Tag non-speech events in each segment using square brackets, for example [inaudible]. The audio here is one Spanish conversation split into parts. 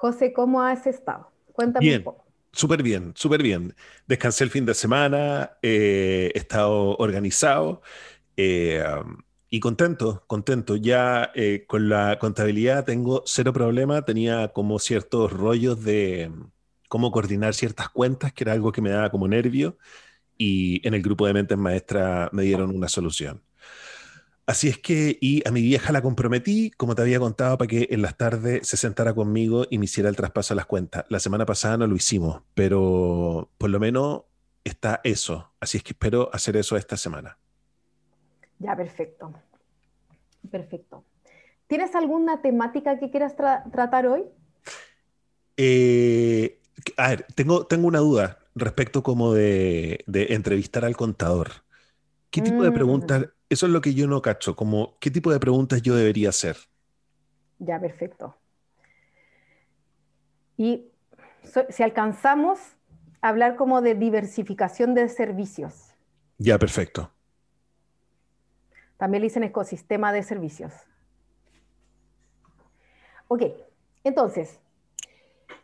José, ¿cómo has estado? Cuéntame bien. un poco. Súper bien, súper bien. Descansé el fin de semana, eh, he estado organizado eh, y contento, contento. Ya eh, con la contabilidad tengo cero problema. Tenía como ciertos rollos de um, cómo coordinar ciertas cuentas, que era algo que me daba como nervio, y en el grupo de mentes maestras me dieron una solución. Así es que, y a mi vieja la comprometí, como te había contado, para que en las tardes se sentara conmigo y me hiciera el traspaso a las cuentas. La semana pasada no lo hicimos, pero por lo menos está eso. Así es que espero hacer eso esta semana. Ya, perfecto. Perfecto. ¿Tienes alguna temática que quieras tra- tratar hoy? Eh, a ver, tengo, tengo una duda respecto como de, de entrevistar al contador. ¿Qué tipo de Mm, preguntas? Eso es lo que yo no cacho, como qué tipo de preguntas yo debería hacer. ya, perfecto. Y so- si alcanzamos a hablar como de diversificación de servicios, Ya, perfecto. también le dicen ecosistema de servicios. Ok, entonces,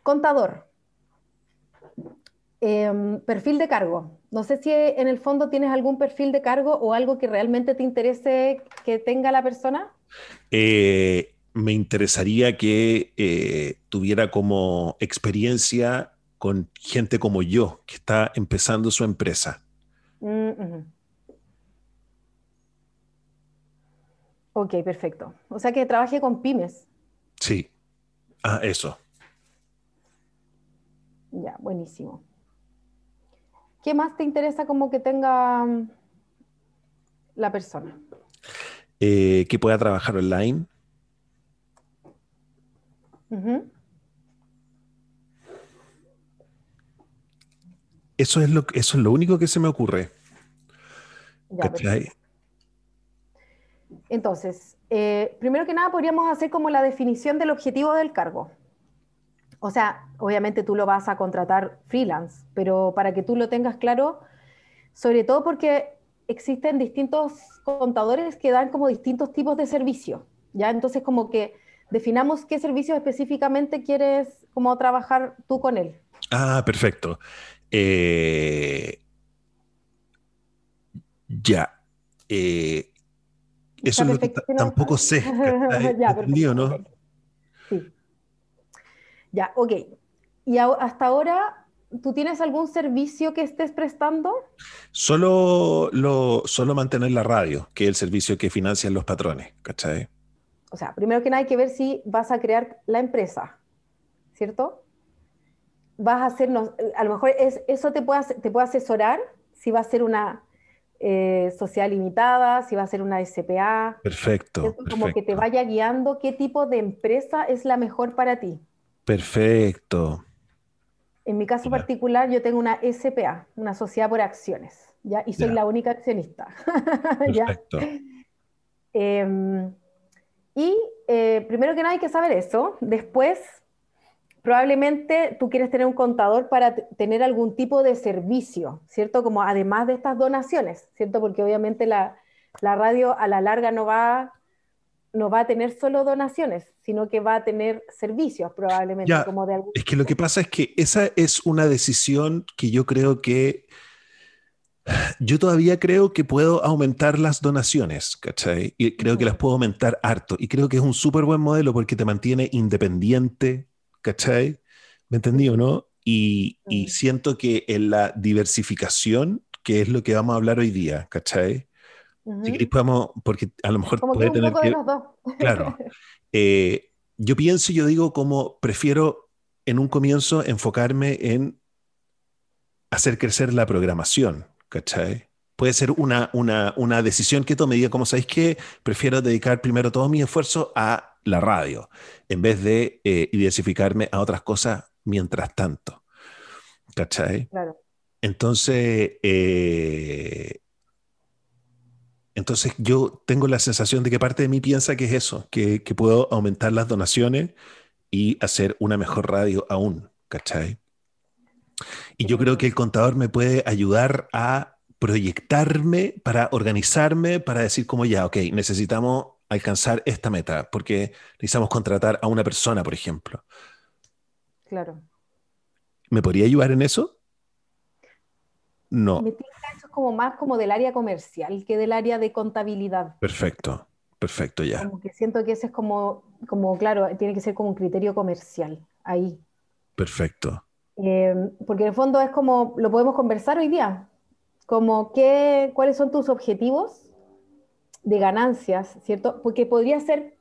contador, Em, perfil de cargo. No sé si en el fondo tienes algún perfil de cargo o algo que realmente te interese que tenga la persona. Eh, me interesaría que eh, tuviera como experiencia con gente como yo, que está empezando su empresa. Mm. Ok, perfecto. O sea que trabaje con pymes. Sí. Ah, eso. Ya, buenísimo. ¿Qué más te interesa como que tenga mm, la persona? Eh, que pueda trabajar online. Eso es lo, eso es lo único que se me ocurre. Entonces, eh, primero que nada podríamos hacer como la definición del objetivo del cargo. O sea, obviamente tú lo vas a contratar freelance, pero para que tú lo tengas claro, sobre todo porque existen distintos contadores que dan como distintos tipos de servicio, ¿ya? Entonces como que definamos qué servicio específicamente quieres como trabajar tú con él. Ah, perfecto. Eh, ya. Eh, eso es lo que tampoco sé. [laughs] Ya, ¿Entendido, perfecto, no? Ya, ok. ¿Y a- hasta ahora tú tienes algún servicio que estés prestando? Solo, lo, solo mantener la radio, que es el servicio que financian los patrones, ¿cachai? O sea, primero que nada hay que ver si vas a crear la empresa, ¿cierto? Vas a hacernos, a lo mejor es, eso te puede, as- te puede asesorar si va a ser una eh, sociedad limitada, si va a ser una SPA, Perfecto, ¿cierto? Como que te perfecto, vaya guiando qué tipo de empresa es la mejor para ti. Perfecto. En mi caso Ya. particular, yo tengo una SPA, una sociedad por acciones, ¿ya? Y soy Ya. la única accionista, [laughs] ¿ya? Perfecto. Em, y eh, primero que nada hay que saber eso. Después, probablemente tú quieres tener un contador para tener algún tipo de servicio, ¿cierto? Como además de estas donaciones, ¿cierto? Porque obviamente la, la radio a la larga no va, no va a tener solo donaciones, sino que va a tener servicios probablemente, Ya, como de algún Es que lo que pasa es que esa es una decisión que yo creo que yo todavía creo que puedo aumentar las donaciones, ¿cachai? Y creo que las puedo aumentar harto. Y creo que es un súper buen modelo porque te mantiene independiente, ¿cachai? ¿Me entendí o no? Y, y Mm. siento que en la diversificación, que es lo que vamos a hablar hoy día, ¿cachai? Si queréis podemos, porque a lo mejor Como que puede un tener poco de que, los dos. claro, [laughs] eh, yo pienso y yo digo como prefiero en un comienzo enfocarme en hacer crecer la programación, ¿cachai? Puede ser una, una, una decisión que tome, diga, como sabéis que prefiero dedicar primero todo mi esfuerzo a la radio, en vez de eh, diversificarme a otras cosas mientras tanto, ¿cachai? Claro. Entonces, eh, entonces yo tengo la sensación de que parte de mí piensa que es eso, que, que puedo aumentar las donaciones y hacer una mejor radio aún, ¿cachai? Y yo creo que el contador me puede ayudar a proyectarme, para organizarme, para decir como ya, ok, necesitamos alcanzar esta meta, porque necesitamos contratar a una persona, por ejemplo. Claro. ¿Me podría ayudar en eso? No. Me como más como del área comercial que del área de contabilidad. Perfecto, perfecto, ya. Como que siento que ese es como, como, claro, tiene que ser como un criterio comercial, ahí. Perfecto. Eh, porque en el fondo es como, lo podemos conversar hoy día, como qué, cuáles son tus objetivos de ganancias, ¿cierto? Porque podría ser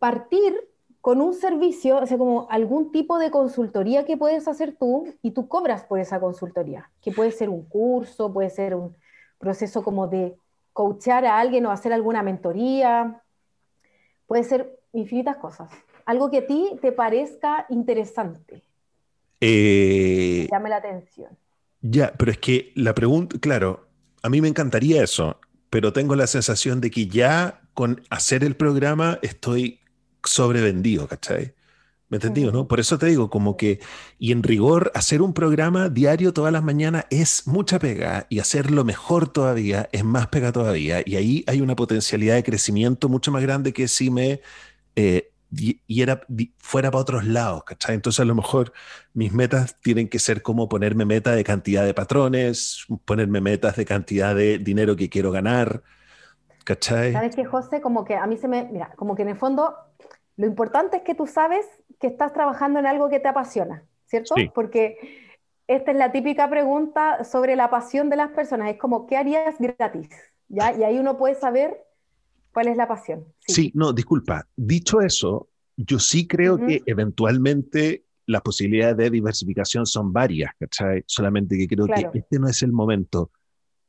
partir con un servicio, o sea, como algún tipo de consultoría que puedes hacer tú y tú cobras por esa consultoría, que puede ser un curso, puede ser un proceso como de coachar a alguien o hacer alguna mentoría, puede ser infinitas cosas. Algo que a ti te parezca interesante. Eh, llame la atención. Ya, pero es que la pregunta, claro, a mí me encantaría eso, pero tengo la sensación de que ya con hacer el programa estoy sobrevendido, ¿cachai? ¿Me entendí, no? Por eso te digo, como que, y en rigor, hacer un programa diario todas las mañanas es mucha pega y hacerlo mejor todavía es más pega todavía. Y ahí hay una potencialidad de crecimiento mucho más grande que si me eh, y, era, fuera para otros lados, ¿cachai? Entonces a lo mejor mis metas tienen que ser como ponerme meta de cantidad de patrones, ponerme metas de cantidad de dinero que quiero ganar, ¿cachai? ¿Sabes qué, José? Como que a mí se me, mira, como que en el fondo lo importante es que tú sabes que estás trabajando en algo que te apasiona, ¿cierto? Porque esta es la típica pregunta sobre la pasión de las personas, es como, ¿qué harías gratis? ¿Ya? Y ahí uno puede saber cuál es la pasión. Sí, no, disculpa. Dicho eso, yo sí creo que eventualmente las posibilidades de diversificación son varias, ¿cachai? Solamente que creo que este no es el momento.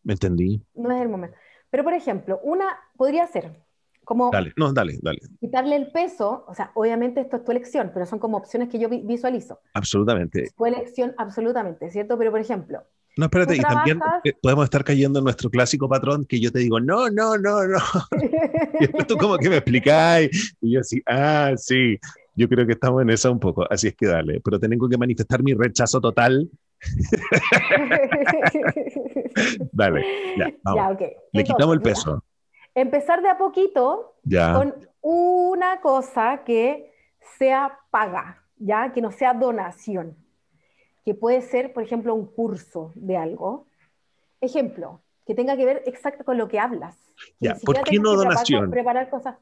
¿Me entendí? No es el momento. Pero, por ejemplo, una podría ser, como dale, no, dale, dale. Quitarle el peso, o sea, obviamente esto es tu elección, pero son como opciones que yo visualizo. Absolutamente. tu elección, absolutamente, ¿cierto? Pero por ejemplo. No, espérate, y también eh, podemos estar cayendo en nuestro clásico patrón que yo te digo, no, no, no, no. [laughs] y después tú como que me explicáis, y yo así, ah, sí, yo creo que estamos en eso un poco, así es que dale, pero tengo que manifestar mi rechazo total. [laughs] [laughs] dale, ya, vamos. Ya, okay. Le quitamos el peso empezar de a poquito con una cosa que sea paga, ¿ya? Que no sea donación. Que puede ser, por ejemplo, un curso de algo. Ejemplo, que tenga que ver exacto con lo que hablas. ya, ¿por qué no donación? Preparar cosas.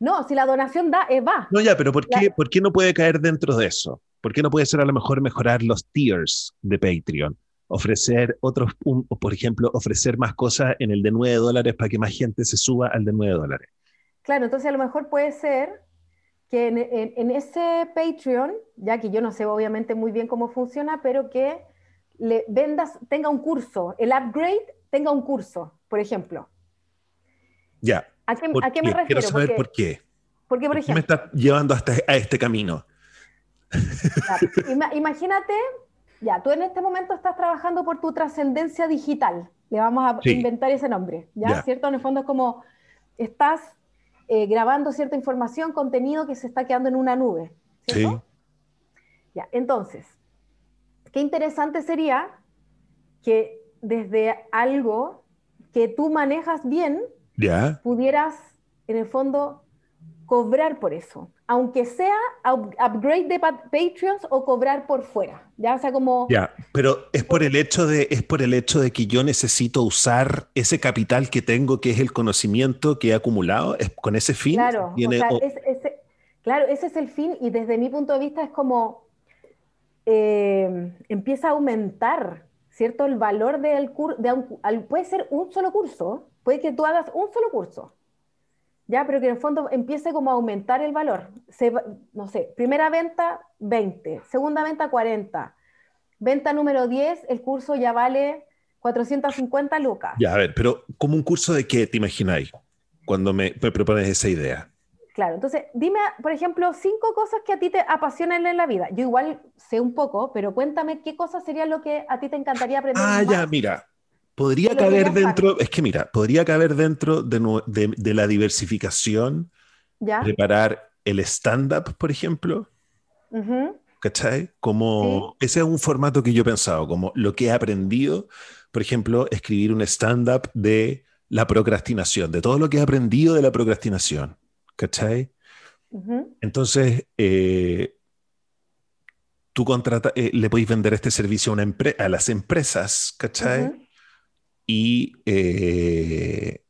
No, si la donación da, es va. No, ya, pero ¿por qué, ¿por qué no puede caer dentro de eso? ¿Por qué no puede ser a lo mejor mejorar los tiers de Patreon? Ofrecer otros, por ejemplo, ofrecer más cosas en el de 9 dólares para que más gente se suba al de 9 dólares. Claro, entonces a lo mejor puede ser que en, ese Patreon, ya que yo no sé obviamente muy bien cómo funciona, pero que le vendas, tenga un curso, el upgrade tenga un curso, por ejemplo. Ya. ¿A qué, me refiero? Quiero saber por qué. Porque, por, ejemplo, me está llevando hasta a este camino? imagínate ya, tú en este momento estás trabajando por tu trascendencia digital. Le vamos a inventar ese nombre, ¿ya? ¿Cierto? En el fondo es como estás eh, grabando cierta información, contenido que se está quedando en una nube, ¿cierto? Sí. Ya, entonces, qué interesante sería que desde algo que tú manejas bien, pudieras, en el fondo, cobrar por eso aunque sea upgrade de Patreons o cobrar por fuera. Ya, sea, como. Ya, pero es por el hecho de, es por el hecho de que yo necesito usar ese capital que tengo, que es el conocimiento que he acumulado, es con ese fin. Claro, claro, ese es el fin, y desde mi punto de vista es como eh, empieza a aumentar, ¿cierto? El valor del curso, de puede ser un solo curso, puede que tú hagas un solo curso ya, pero que en el fondo empiece como a aumentar el valor. no sé, primera venta, 20, segunda venta, 40, venta número 10, el curso ya vale 450 lucas. Ya, a ver, pero ¿como un curso de qué te imagináis cuando me, propones esa idea? Claro, entonces dime, por ejemplo, cinco cosas que a ti te apasionan en la vida. Yo igual sé un poco, pero cuéntame qué cosas sería lo que a ti te encantaría aprender. Ah, ya, mira, Podría caber dentro, es que mira, podría caber dentro de, la diversificación, preparar el stand-up, por ejemplo. ¿Cachai? Como ese es un formato que yo he pensado, como lo que he aprendido, por ejemplo, escribir un stand-up de la procrastinación, de todo lo que he aprendido de la procrastinación. ¿Cachai? Entonces, eh, tú contrata, eh, le podéis vender este servicio a, una a las empresas, ¿cachai? Y, eh,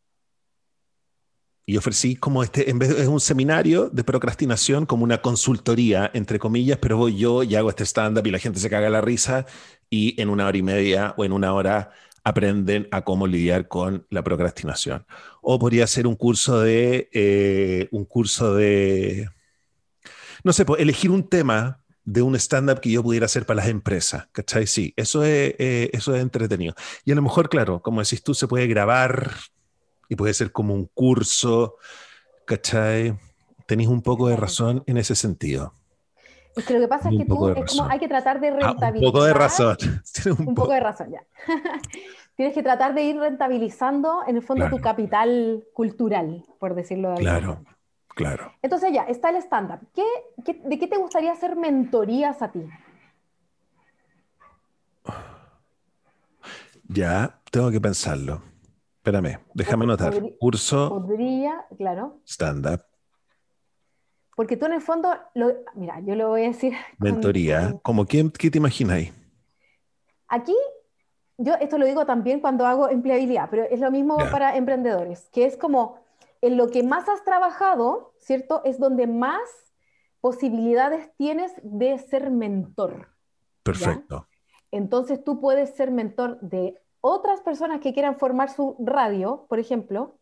y ofrecí como este, en vez de un seminario de procrastinación, como una consultoría, entre comillas, pero voy yo y hago este stand-up y la gente se caga la risa y en una hora y media o en una hora aprenden a cómo lidiar con la procrastinación. O podría ser un curso de, eh, un curso de, no sé, pues, elegir un tema de un stand-up que yo pudiera hacer para las empresas, ¿cachai? Sí, eso es, eh, eso es entretenido. Y a lo mejor, claro, como decís tú, se puede grabar y puede ser como un curso, ¿cachai? Tenéis un poco de razón en ese sentido. Es que lo que pasa es que tú es como hay que tratar de rentabilizar. un poco de razón. [laughs] un, poco. de razón, ya. [laughs] Tienes que tratar de ir rentabilizando, en el fondo, tu capital cultural, por decirlo de alguna Claro, claro. Entonces ya, está el stand-up. de qué te gustaría hacer mentorías a ti? Ya, tengo que pensarlo. Espérame, déjame anotar. Curso. Podría, claro. Stand-up. Porque tú en el fondo, mira, yo lo voy a decir. Mentoría, ¿como quién, qué te imagináis? Aquí, yo esto lo digo también cuando hago empleabilidad, pero es lo mismo para emprendedores, que es como en lo que más has trabajado, ¿cierto? Es donde más posibilidades tienes de ser mentor. Perfecto. Entonces tú puedes ser mentor de otras personas que quieran formar su radio, por ejemplo,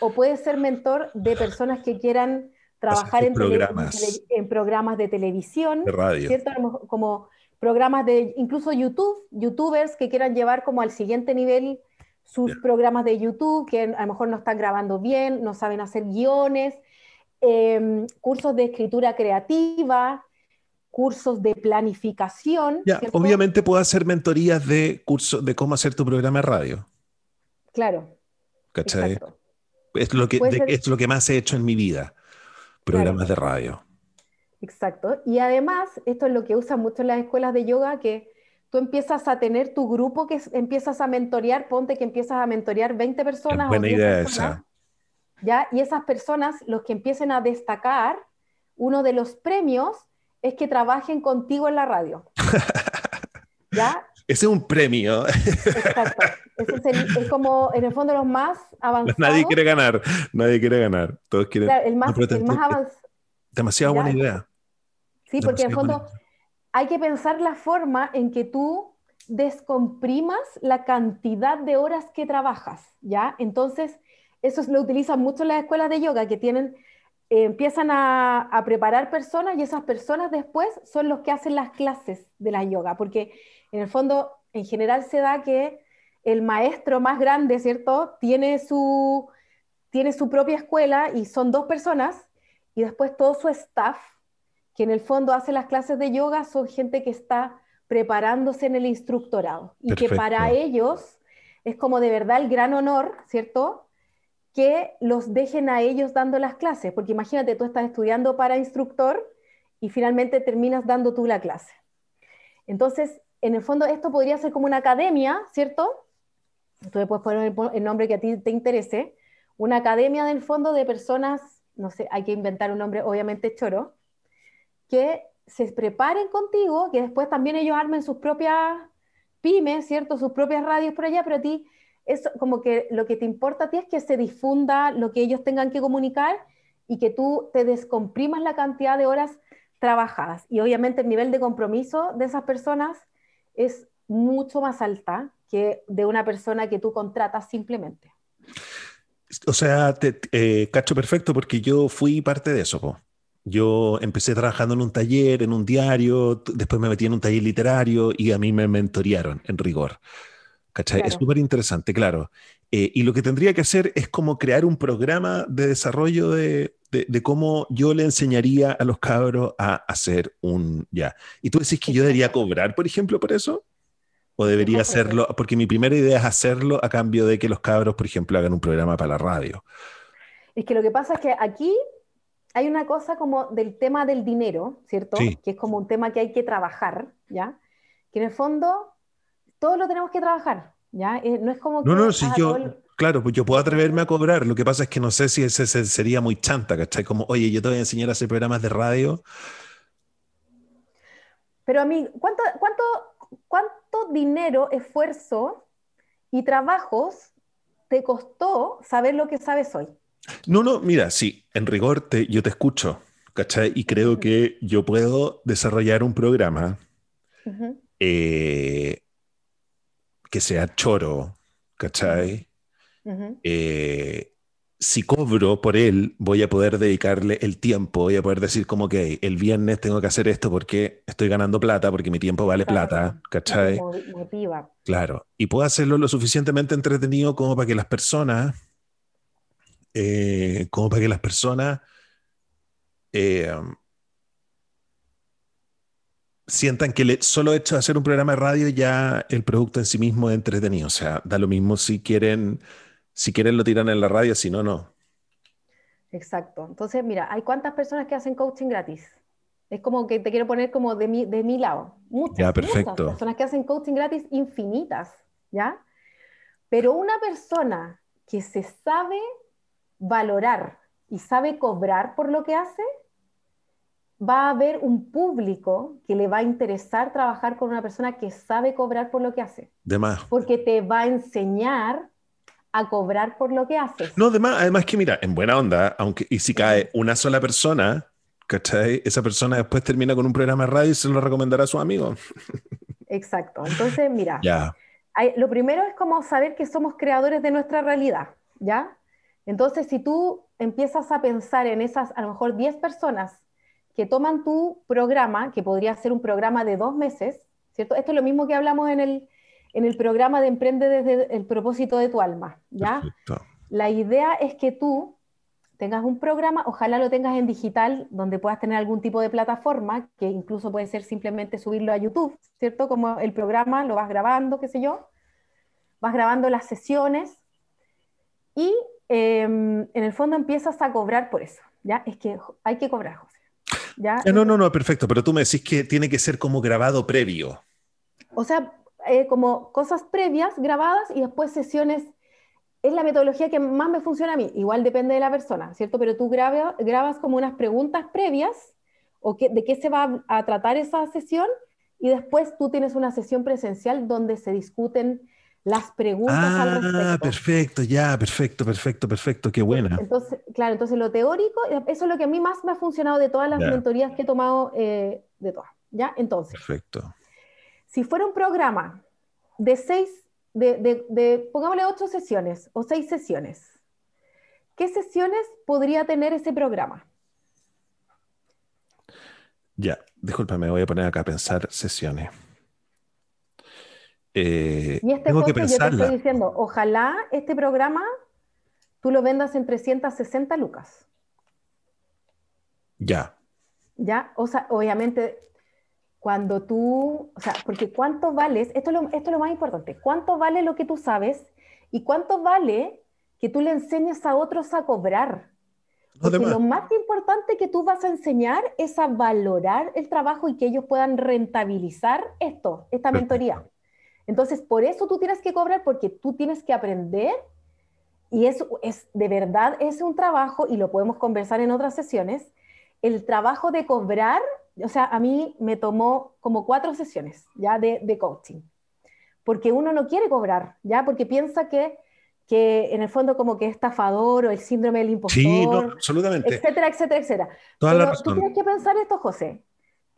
o puedes ser mentor de personas que quieran trabajar en programas. en programas de televisión, de radio. ¿cierto? Como programas de incluso YouTube, youtubers que quieran llevar como al siguiente nivel sus programas de YouTube, que a lo mejor no están grabando bien, no saben hacer guiones, em, cursos de escritura creativa, cursos de planificación. obviamente puedo hacer mentorías de cursos de cómo hacer tu programa de radio. Claro. ¿Cachai? Es lo, que, es lo que más he hecho en mi vida programas de radio. Exacto. Y además, esto es lo que usan mucho en las escuelas de yoga, que tú empiezas a tener tu grupo que empiezas a mentorear, ponte que empiezas a mentorear 20 personas. buena idea esa. ¿ya? Y esas personas, los que empiecen a destacar, uno de los premios es que trabajen contigo en la radio. [laughs] ¿Ya? Ese es un premio. Exacto. Ese es, como, en el fondo, los más [laughs] avanzados. Nadie quiere ganar, nadie quiere ganar. Todos quieren. el más, avanzado. Demasiado buena idea. Sí, porque en el fondo hay que pensar la forma en que tú descomprimas la cantidad de horas que trabajas, ¿ya? Entonces, eso lo utilizan mucho las escuelas de yoga, que tienen, eh, empiezan a, a, preparar personas y esas personas después son los que hacen las clases de la yoga, porque en el fondo, en general se da que el maestro más grande, ¿cierto? Tiene su, tiene su propia escuela y son dos personas y después todo su staff, que en el fondo hace las clases de yoga, son gente que está preparándose en el instructorado y que para ellos es como de verdad el gran honor, ¿cierto? Que los dejen a ellos dando las clases, porque imagínate, tú estás estudiando para instructor y finalmente terminas dando tú la clase. Entonces, en el fondo esto podría ser como una academia, ¿cierto? Tú le puedes poner el nombre que a ti te interese, una academia del fondo de personas, no sé, hay que inventar un nombre obviamente choro, que se preparen contigo, que después también ellos armen sus propias pymes, ¿cierto? Sus propias radios por allá, pero a ti es como que lo que te importa a ti es que se difunda lo que ellos tengan que comunicar y que tú te descomprimas la cantidad de horas trabajadas. Y obviamente el nivel de compromiso de esas personas es mucho más alta que de una persona que tú contratas simplemente. O sea, te, eh, cacho perfecto porque yo fui parte de eso. Yo empecé trabajando en un taller, en un diario, después me metí en un taller literario y a mí me mentorearon en rigor. ¿Cachai? Es súper interesante, claro. Eh, y lo que tendría que hacer es como crear un programa de desarrollo de, de, cómo yo le enseñaría a los cabros a hacer un ya. ¿Y tú decís que yo debería cobrar, por ejemplo, por eso? ¿O debería hacerlo? Porque mi primera idea es hacerlo a cambio de que los cabros, por ejemplo, hagan un programa para la radio. Es que lo que pasa es que aquí hay una cosa como del tema del dinero, ¿cierto? Que es como un tema que hay que trabajar, ¿ya? Que en el fondo todos lo tenemos que trabajar, ¿ya? Eh, no es como que... No, no, si yo... Claro, pues yo puedo atreverme a cobrar. Lo que pasa es que no sé si ese, sería muy chanta, ¿cachai? Como, oye, yo te voy a enseñar a hacer programas de radio. Pero a mí, ¿cuánto, cuánto, cuánto dinero, esfuerzo y trabajos te costó saber lo que sabes hoy? No, no, mira, sí, en rigor te, yo te escucho, ¿cachai? Y creo que yo puedo desarrollar un programa eh, que sea choro, ¿cachai? Eh, si cobro por él, voy a poder dedicarle el tiempo, voy a poder decir como que el viernes tengo que hacer esto porque estoy ganando plata, porque mi tiempo vale plata, ¿cachai? Motiva. Claro, y puedo hacerlo lo suficientemente entretenido como para que las personas, eh, como para que las personas eh, sientan que el solo hecho de hacer un programa de radio ya el producto en sí mismo es entretenido, o sea, da lo mismo si quieren si quieren lo tiran en la radio, si no, no. Exacto. Entonces, mira, hay cuántas personas que hacen coaching gratis. Es como que te quiero poner como de mi, de mi lado. Muchas, ya, perfecto. muchas personas que hacen coaching gratis infinitas, ¿ya? Pero una persona que se sabe valorar y sabe cobrar por lo que hace, va a haber un público que le va a interesar trabajar con una persona que sabe cobrar por lo que hace. De más. Porque te va a enseñar a cobrar por lo que haces. No, además, además que mira, en buena onda, aunque y si cae una sola persona, ¿cachai? Esa persona después termina con un programa de radio y se lo recomendará a su amigo. Exacto. Entonces, mira, ya. lo primero es como saber que somos creadores de nuestra realidad, ¿ya? Entonces, si tú empiezas a pensar en esas, a lo mejor 10 personas que toman tu programa, que podría ser un programa de dos meses, ¿cierto? Esto es lo mismo que hablamos en el, en el programa de Emprende desde el propósito de tu alma, ¿ya? La idea es que tú tengas un programa, ojalá lo tengas en digital, donde puedas tener algún tipo de plataforma, que incluso puede ser simplemente subirlo a YouTube, ¿cierto? Como el programa lo vas grabando, qué sé yo, vas grabando las sesiones y em, en el fondo empiezas a cobrar por eso, ¿ya? Es que hay que cobrar, José. ¿ya? No, no, no, perfecto, pero tú me decís que tiene que ser como grabado previo. O sea, eh, como cosas previas grabadas y después sesiones. Es la metodología que más me funciona a mí. Igual depende de la persona, ¿cierto? Pero tú grabas como unas preguntas previas o de qué se va a, tratar esa sesión y después tú tienes una sesión presencial donde se discuten las preguntas al ah, respecto. Ah, perfecto, ya, perfecto, perfecto, perfecto, qué buena. Entonces, claro, entonces lo teórico, eso es lo que a mí más me ha funcionado de todas las mentorías que he tomado, eh, de todas, ¿ya? Entonces. Perfecto. Si fuera un programa de seis, de, pongámosle ocho sesiones o seis sesiones, ¿qué sesiones podría tener ese programa? Ya, discúlpame, voy a poner acá a pensar sesiones. Eh, y este tengo que yo te estoy diciendo, ojalá este programa tú lo vendas en 360 lucas. Ya. Ya, o sea, obviamente cuando tú, o sea, porque cuánto vales, esto es, lo, esto es lo más importante, cuánto vale lo que tú sabes y cuánto vale que tú le enseñes a otros a cobrar. Porque lo más importante que tú vas a enseñar es a valorar el trabajo y que ellos puedan rentabilizar esto, esta mentoría. Entonces, por eso tú tienes que cobrar, porque tú tienes que aprender y eso es de verdad es un trabajo y lo podemos conversar en otras sesiones. El trabajo de cobrar o sea, a mí me tomó como cuatro sesiones ya de, de coaching, porque uno no quiere cobrar, ya, porque piensa que, que en el fondo como que es estafador o el síndrome del impostor, sí, no, absolutamente. etcétera, etcétera, etcétera. Pero tú tienes que pensar esto, José.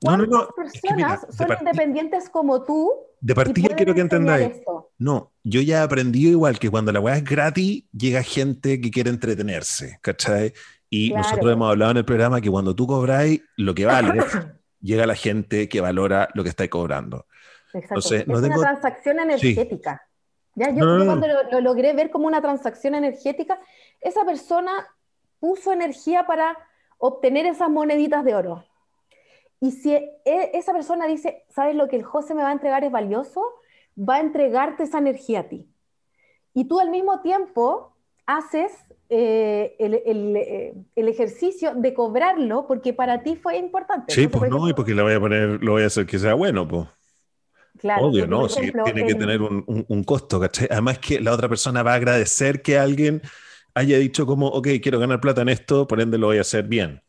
¿Cuántas no, no, personas son independientes como tú? De partida quiero que entendáis. No, yo ya he aprendido igual que cuando la weá es gratis, llega gente que quiere entretenerse, ¿cachai? Y nosotros hemos hablado en el programa que cuando tú cobráis lo que vale, [coughs] llega la gente que valora lo que estáis cobrando. Exacto. es una transacción energética. ¿Ya? Yo, cuando lo, logré ver como una transacción energética, esa persona puso energía para obtener esas moneditas de oro. Y si e, esa persona dice, ¿sabes lo que el José me va a entregar es valioso? Va a entregarte esa energía a ti. Y tú al mismo tiempo haces eh, eh, el, ejercicio de cobrarlo porque para ti fue importante. Sí, pues no, y porque lo voy a poner, lo voy a hacer que sea bueno, pues. Claro, Obvio, ¿no? tiene que tener un, costo, ¿cachai? Además que la otra persona va a agradecer que alguien haya dicho como, ok, quiero ganar plata en esto, por ende lo voy a hacer bien.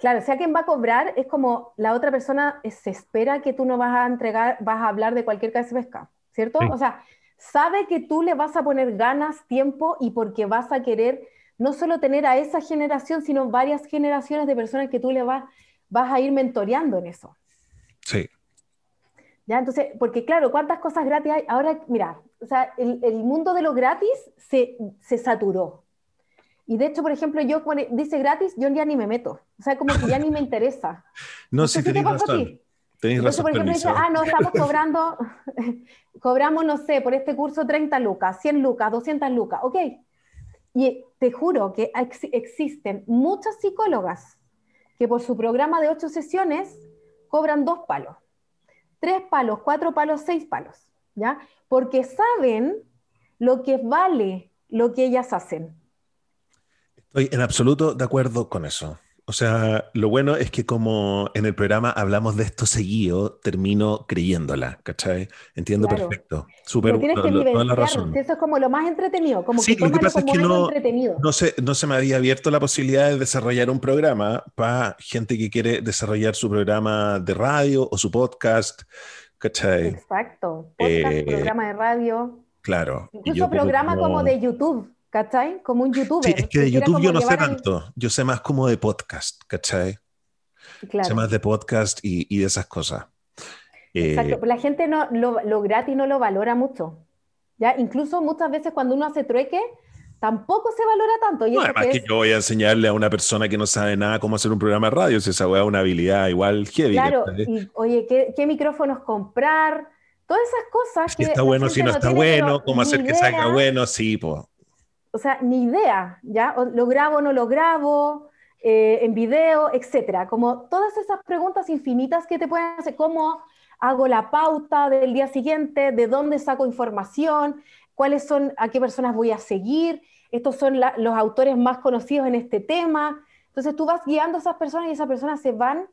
Claro, o sea, quien va a cobrar es como la otra persona se espera que tú no vas a entregar, vas a hablar de cualquier caso de pesca, ¿cierto? O sea, sabe que tú le vas a poner ganas, tiempo y porque vas a querer no solo tener a esa generación, sino varias generaciones de personas que tú le vas, vas a ir mentoreando en eso. Sí. ¿Ya? Entonces, porque claro, ¿cuántas cosas gratis hay? Ahora, mira, o sea, el, el mundo de lo gratis se, se saturó. Y de hecho, por ejemplo, yo cuando dice gratis, yo ya ni me meto. O sea, como que ya ni me interesa. [laughs] No, si tenés razón. Tenéis razón. por ejemplo, dice, ah, no, estamos cobrando, [laughs] cobramos, no sé, por este curso 30 lucas, 100 lucas, 200 lucas. Ok. Y te juro que ex existen muchas psicólogas que por su programa de ocho sesiones cobran dos palos, tres palos, cuatro palos, seis palos, ¿ya? Porque saben lo que vale lo que ellas hacen. Estoy en absoluto de acuerdo con eso. O sea, lo bueno es que como en el programa hablamos de esto seguido, termino creyéndola, ¿cachai? Entiendo perfecto. Súper toda la razón. Eso es como lo más entretenido, como sí, que lo que pasa es que no, no, se, no se me había abierto la posibilidad de desarrollar un programa para gente que quiere desarrollar su programa de radio o su podcast, ¿cachai? Exacto. Podcast, eh, programa de radio. Claro. Incluso programa como de YouTube. ¿Cachai? Como un youtuber. Sí, es que de YouTube yo no sé tanto, yo sé más como de podcast, ¿cachai? Claro. Sé más de podcast y, y de esas cosas. Exacto, eh, la gente no, lo, lo, gratis no lo valora mucho. ¿ya? Incluso muchas veces cuando uno hace trueque, tampoco se valora tanto. Y no, además que, yo voy a enseñarle a una persona que no sabe nada cómo hacer un programa de radio, si esa weá es una habilidad igual heavy. Claro, y, oye, ¿qué, ¿qué, micrófonos comprar? Todas esas cosas. Si está bueno, si no, está bueno, cómo hacer que salga bueno, sí, pues o sea, ni idea, ¿ya? lo grabo o no lo grabo, eh, en video, etcétera. Como todas esas preguntas infinitas que te pueden hacer, cómo hago la pauta del día siguiente, de dónde saco información, cuáles son, a qué personas voy a seguir, estos son los autores más conocidos en este tema. Entonces tú vas guiando a esas personas y esas personas se van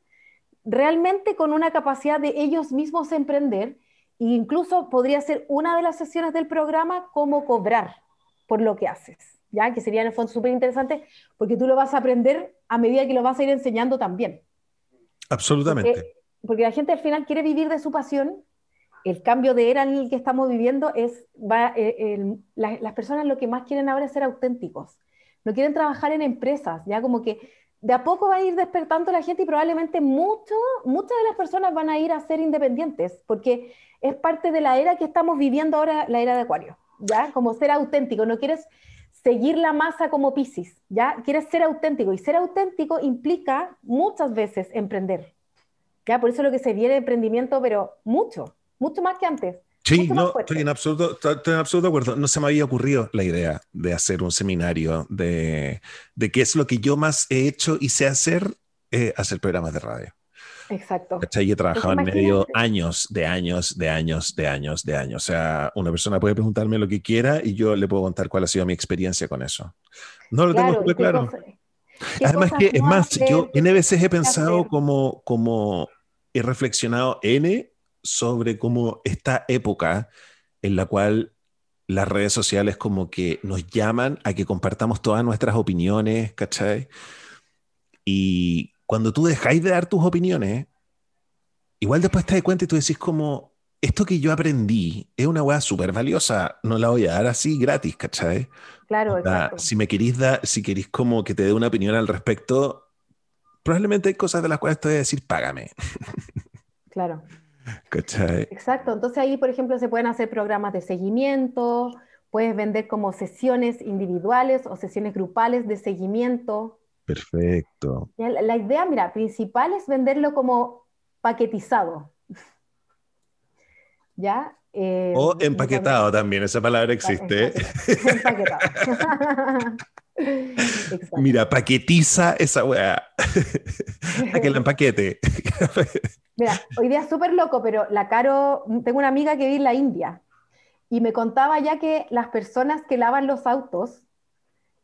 realmente con una capacidad de ellos mismos emprender. E incluso podría ser una de las sesiones del programa cómo cobrar por lo que haces, ¿ya? Que sería en el fondo súper interesante porque tú lo vas a aprender a medida que lo vas a ir enseñando también. Absolutamente. Porque, la gente al final quiere vivir de su pasión. El cambio de era en el que estamos viviendo es, va, eh, las personas lo que más quieren ahora es ser auténticos. No quieren trabajar en empresas, ya como que de a poco va a ir despertando la gente y probablemente mucho, muchas de las personas van a ir a ser independientes, porque es parte de la era que estamos viviendo ahora, la era de Acuario. ¿Ya? Como ser auténtico, no quieres seguir la masa como Piscis, ¿ya? Quieres ser auténtico y ser auténtico implica muchas veces emprender, ¿ya? Por eso lo que se viene emprendimiento, pero mucho, mucho más que antes. Sí, no, estoy en, absoluto, estoy en absoluto de acuerdo. No se me había ocurrido la idea de hacer un seminario de, de qué es lo que yo más he hecho y sé hacer, eh, hacer programas de radio. Exacto. ¿Cachai? he trabajado en medio años, de años, de años, de años, de años. O sea, una persona puede preguntarme lo que quiera y yo le puedo contar cuál ha sido mi experiencia con eso. No lo tengo muy claro. Además que, es más, yo N veces he pensado como, como he reflexionado N sobre cómo esta época en la cual las redes sociales como que nos llaman a que compartamos todas nuestras opiniones, ¿cachai? Y cuando tú dejáis de dar tus opiniones, igual después te das cuenta y tú decís como, esto que yo aprendí es una weá súper valiosa, no la voy a dar así gratis, ¿cachai? Claro, exacto. Si me queréis dar, si queréis como que te dé una opinión al respecto, probablemente hay cosas de las cuales te voy a decir, págame. [laughs] Claro. ¿Cachai? Exacto, entonces ahí, por ejemplo, se pueden hacer programas de seguimiento, puedes vender como sesiones individuales o sesiones grupales de seguimiento, Perfecto. La, idea, mira, principal es venderlo como paquetizado. [laughs] ¿Ya? Eh, o empaquetado también, esa palabra existe. Empaquetado. [laughs] Mira, paquetiza esa weá. [laughs] a que la empaquete. Mira, hoy día es súper loco, pero la Caro, tengo una amiga que vive en la India y me contaba ya que las personas que lavan los autos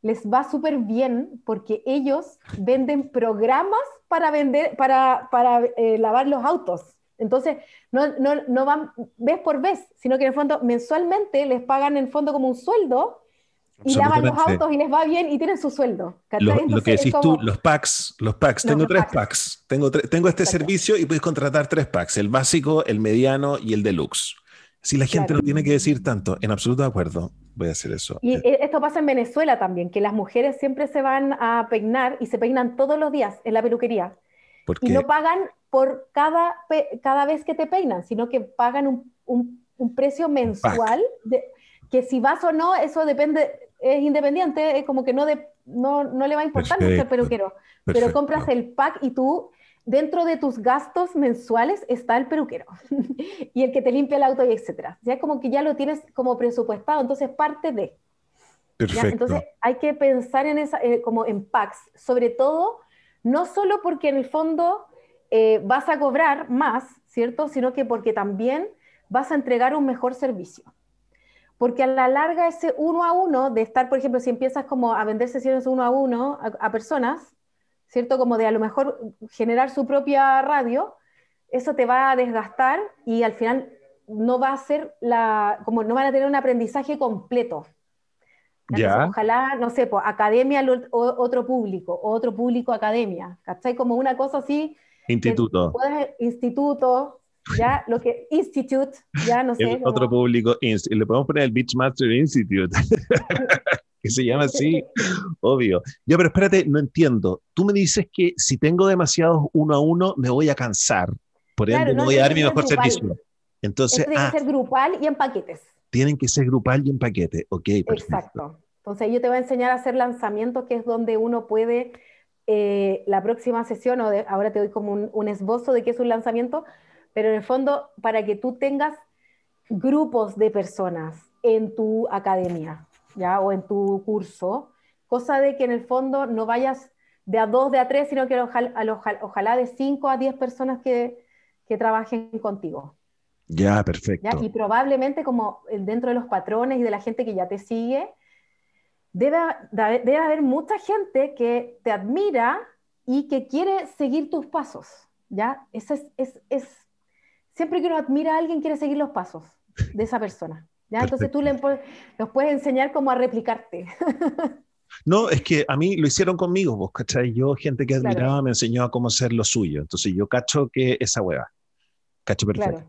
les va súper bien porque ellos venden programas para vender, para, para eh, lavar los autos. Entonces, no, no, no, van vez por vez, sino que en el fondo mensualmente les pagan en el fondo como un sueldo y lavan los autos y les va bien y tienen su sueldo. Lo, que decís tú, los packs, los packs, tengo tres packs. Tengo, tengo este servicio y puedes contratar tres packs, el básico, el mediano y el deluxe. Si la gente no tiene que decir tanto, en absoluto de acuerdo, voy a hacer eso. Y eh, esto pasa en Venezuela también, que las mujeres siempre se van a peinar y se peinan todos los días en la peluquería. Y no pagan por cada, cada vez que te peinan, sino que pagan un, un, un precio mensual, de, que si vas o no, eso depende, es independiente, es como que no, de, no, no le va a importar mucho el peluquero, pero compras el pack y tú dentro de tus gastos mensuales está el peluquero [laughs] y el que te limpia el auto y etcétera. Ya como que ya lo tienes como presupuestado, entonces parte de. Perfecto. Entonces hay que pensar en esa, eh, como en packs, sobre todo, no solo porque en el fondo eh, vas a cobrar más, ¿cierto? Sino que porque también vas a entregar un mejor servicio. Porque a la larga ese uno a uno, de estar, por ejemplo, si empiezas como a vender sesiones uno a uno a personas, ¿cierto? Como de a lo mejor generar su propia radio, eso te va a desgastar y al final no va a ser la, como no van a tener un aprendizaje completo. ya. Ojalá, no sé, pues academia, otro público, otro público academia, ¿cachai? Como una cosa así. Instituto. instituto, ya, [laughs] lo que, institute, ya no sé. otro público, le podemos poner el Beachmaster Institute. [laughs] que se llama así, [laughs] obvio. Ya, pero espérate, no entiendo. Tú me dices que si tengo demasiados uno a uno, me voy a cansar. Por ende, no, voy a dar mi mejor servicio. Entonces, tiene que ah, ser grupal y en paquetes. Tienen que ser grupal y en paquete. Ok, perfecto. Exacto. Entonces, yo te voy a enseñar a hacer lanzamientos, que es donde uno puede, eh, la próxima sesión, o ahora te doy como un, un esbozo de qué es un lanzamiento, pero en el fondo, para que tú tengas grupos de personas en tu academia. ¿Ya? o en tu curso, cosa de que en el fondo no vayas de a dos, de a tres, sino que ojalá, ojalá de cinco a diez personas que, que trabajen contigo. Ya, perfecto. Y probablemente como dentro de los patrones y de la gente que ya te sigue, debe, debe haber mucha gente que te admira y que quiere seguir tus pasos. ¿ya? es, es, es, siempre que uno admira a alguien, quiere seguir los pasos de esa persona. Entonces tú le, los puedes enseñar cómo a replicarte. [laughs] No, es que a mí lo hicieron conmigo, vos, ¿cachai? Yo, gente que admiraba, me enseñó a cómo hacer lo suyo. Entonces yo cacho que esa hueva. Cacho perfecto.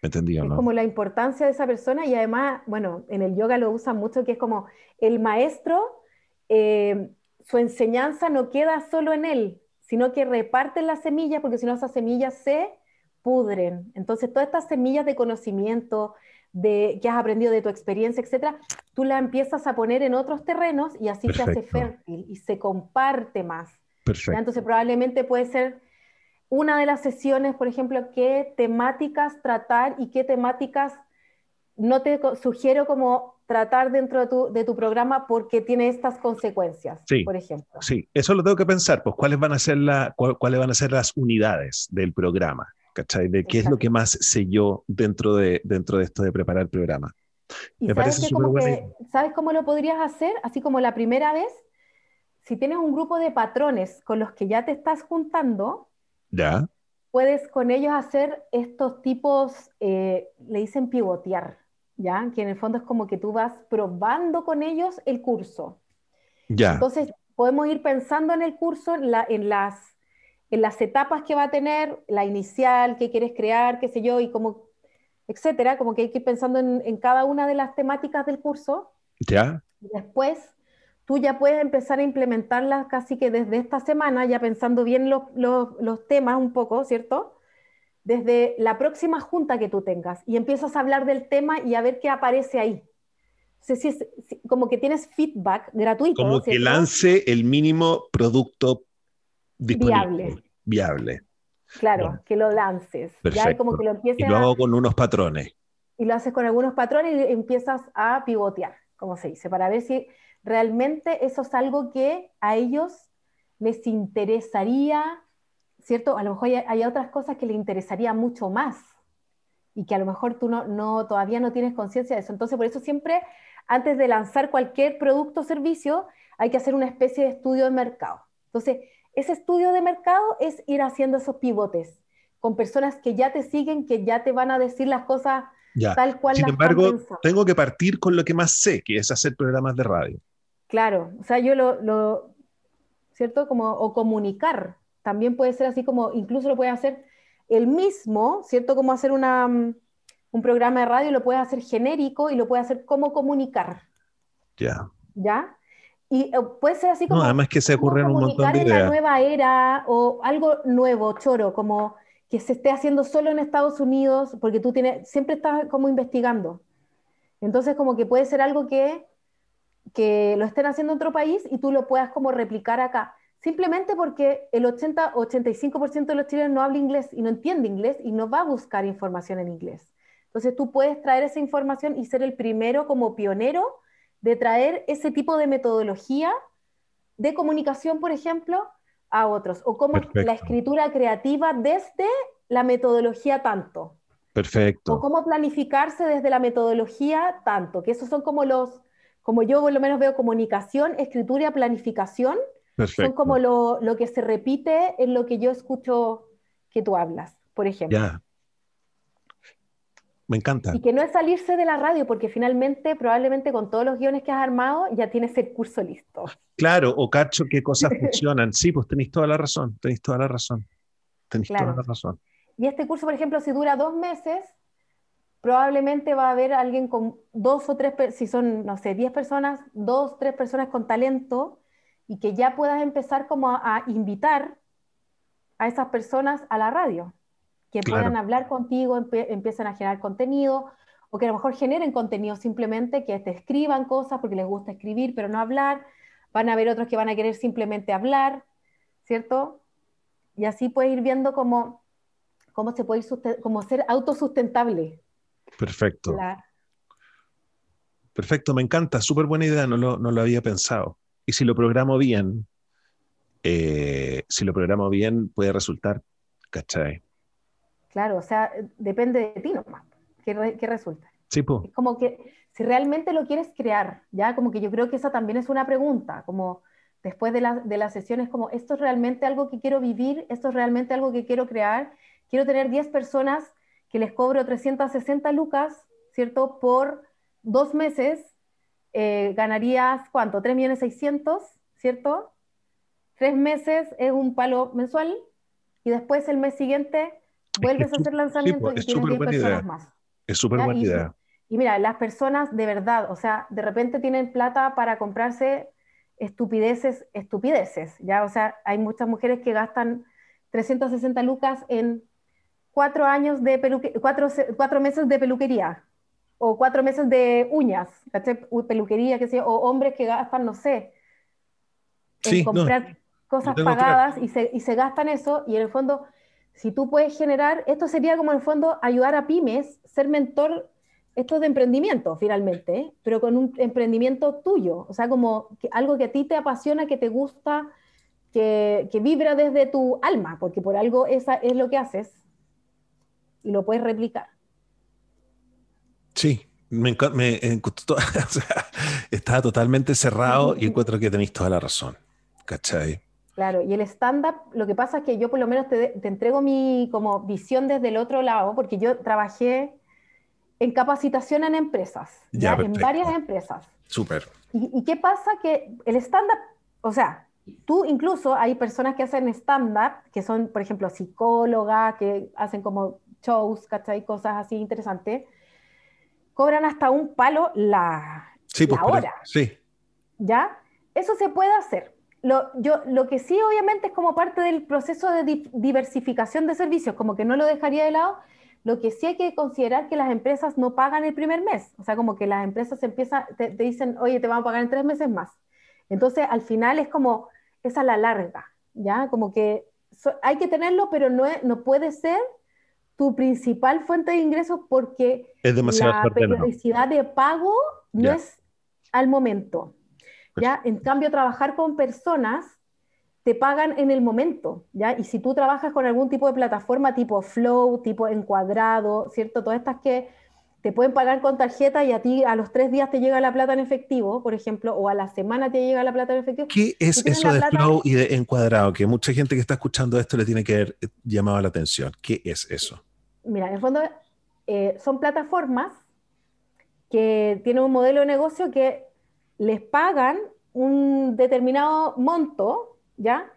¿Me entendí Es como la importancia de esa persona y además, bueno, en el yoga lo usan mucho, que es como el maestro, eh, su enseñanza no queda solo en él, sino que reparten las semillas, porque si no esas semillas se pudren. Entonces todas estas semillas de conocimiento, de que has aprendido de tu experiencia, etcétera, tú la empiezas a poner en otros terrenos y así se hace fértil y se comparte más. Perfecto. Entonces probablemente puede ser una de las sesiones, por ejemplo, qué temáticas tratar y qué temáticas no te sugiero como tratar dentro de tu, de tu programa porque tiene estas consecuencias, sí, por ejemplo. Sí, eso lo tengo que pensar, pues cuáles van a ser, la, cuáles van a ser las unidades del programa. ¿Cachai? De qué es lo que más sé yo dentro de, dentro de esto de preparar el programa. Me parece súper bueno. ¿Sabes cómo lo podrías hacer? Así como la primera vez, si tienes un grupo de patrones con los que ya te estás juntando, ya. puedes con ellos hacer estos tipos, eh, le dicen pivotear, ¿ya? Que en el fondo es como que tú vas probando con ellos el curso. Ya. Entonces, podemos ir pensando en el curso, la, en las en las etapas que va a tener, la inicial, qué quieres crear, qué sé yo, y como, etcétera, como que hay que ir pensando en, cada una de las temáticas del curso. Ya. Después, tú ya puedes empezar a implementarlas casi que desde esta semana, ya pensando bien los, los, temas un poco, ¿cierto? Desde la próxima junta que tú tengas y empiezas a hablar del tema y a ver qué aparece ahí. O si es, como que tienes feedback gratuito. Como que lance el mínimo producto viable. Viable. Claro, que lo lances. Ya como que lo empieces y lo hago con unos patrones. Y lo haces con algunos patrones y empiezas a pivotear, como se dice, para ver si realmente eso es algo que a ellos les interesaría, ¿cierto? A lo mejor hay, otras cosas que les interesaría mucho más y que a lo mejor tú no, no todavía no tienes conciencia de eso. Entonces, por eso siempre, antes de lanzar cualquier producto o servicio, hay que hacer una especie de estudio de mercado. Entonces, ese estudio de mercado es ir haciendo esos pivotes con personas que ya te siguen, que ya te van a decir las cosas tal cual. Sin embargo, tengo que partir con lo que más sé, que es hacer programas de radio. Claro, o sea, yo lo, ¿cierto? Como, o comunicar, también puede ser así como, incluso lo puede hacer el mismo, ¿cierto? Como hacer una, mm, un programa de radio, lo puede hacer genérico y lo puede hacer como comunicar. Ya. ¿Ya? Y eh, puede ser así como... No, además que se ocurren un montón de ideas. en la nueva era o algo nuevo, choro, como que se esté haciendo solo en Estados Unidos, porque tú tienes, siempre estás como investigando. Entonces como que puede ser algo que, que lo estén haciendo en otro país y tú lo puedas como replicar acá. Simplemente porque el 80-85% de los chilenos no habla inglés y no entiende inglés y no va a buscar información en inglés. Entonces tú puedes traer esa información y ser el primero como pionero de traer ese tipo de metodología de comunicación, por ejemplo, a otros, o como la escritura creativa desde la metodología tanto. Perfecto. O cómo planificarse desde la metodología tanto, que esos son como los, como yo por lo menos veo comunicación, escritura planificación, son como lo, lo, que se repite en lo que yo escucho que tú hablas, por ejemplo. Ya, me encanta. Y que no es salirse de la radio, porque finalmente, probablemente con todos los guiones que has armado, ya tienes el curso listo. Claro, o cacho qué cosas [laughs] funcionan. Sí, pues tenéis toda la razón, tenéis toda la razón. Tenéis toda la razón. Y este curso, por ejemplo, si dura dos meses, probablemente va a haber alguien con dos o tres, si son, no sé, diez personas, dos, tres personas con talento, y que ya puedas empezar como a invitar a esas personas a la radio que puedan hablar contigo, empiecen a generar contenido, o que a lo mejor generen contenido simplemente, que te escriban cosas porque les gusta escribir, pero no hablar. Van a haber otros que van a querer simplemente hablar, ¿cierto? Y así puedes ir viendo cómo, cómo se puede ir cómo ser autosustentable. Perfecto. Perfecto, me encanta, súper buena idea, no lo, no lo, había pensado. Y si lo programo bien, eh, si lo programo bien, puede resultar, ¿cachai? Claro, o sea, depende de ti nomás, qué, resulta. Sí. Es como que si realmente lo quieres crear, ya como que yo creo que esa también es una pregunta, como después de, la, de las sesiones, como esto es realmente algo que quiero vivir, esto es realmente algo que quiero crear, quiero tener 10 personas que les cobro 360 lucas, ¿cierto? Por dos meses, eh, ganarías, ¿cuánto? 3 millones 600, ¿cierto? Tres meses es un palo mensual y después el mes siguiente vuelves a hacer lanzamiento pues, y tienes 10 personas más. Es súper buena idea. Y mira, las personas de verdad, o sea, de repente tienen plata para comprarse estupideces, estupideces, ¿ya? O sea, hay muchas mujeres que gastan 360 lucas en cuatro años de peluquería, cuatro, meses de peluquería, o cuatro meses de uñas, Peluquería, qué sé o hombres que gastan, no sé, en comprar cosas pagadas y se, y se gastan eso, y en el fondo si tú puedes generar, esto sería como en el fondo ayudar a pymes, ser mentor, esto es de emprendimiento finalmente, ¿eh? pero con un emprendimiento tuyo, o sea, como algo que a ti te apasiona, que te gusta, que, vibra desde tu alma, porque por algo esa es lo que haces y lo puedes replicar. Sí, me, me [laughs] estaba totalmente cerrado y [laughs] encuentro que tenéis toda la razón. ¿Cachai? Claro, y el stand-up, lo que pasa es que yo por lo menos te, entrego mi como visión desde el otro lado, porque yo trabajé en capacitación en empresas, ya, en varias empresas. Súper. ¿Y, qué pasa? Que el stand-up, o sea, tú incluso hay personas que hacen stand-up, que son, por ejemplo, psicólogas, que hacen como shows, ¿cachai? Cosas así interesantes, cobran hasta un palo la, sí, pues, hora. sí. ¿Ya? Eso se puede hacer lo, yo, lo que sí, obviamente, es como parte del proceso de diversificación de servicios, como que no lo dejaría de lado. Lo que sí hay que considerar que las empresas no pagan el primer mes, o sea, como que las empresas empiezan, te, dicen, oye, te van a pagar en tres meses más. Entonces, al final es como, es a la larga, ¿ya? Como que hay que tenerlo, pero no, no puede ser tu principal fuente de ingresos porque es la periodicidad de pago no es al momento. ¿Ya? En cambio, trabajar con personas te pagan en el momento, ¿ya? Y si tú trabajas con algún tipo de plataforma tipo Flow, tipo Encuadrado, ¿cierto? Todas estas que te pueden pagar con tarjeta y a ti a los tres días te llega la plata en efectivo, por ejemplo, o a la semana te llega la plata en efectivo. ¿Qué es eso de Flow y de Encuadrado? Que mucha gente que está escuchando esto le tiene que haber llamado la atención. ¿Qué es eso? Mira, en el fondo eh, son plataformas que tienen un modelo de negocio que les pagan un determinado monto, ¿ya?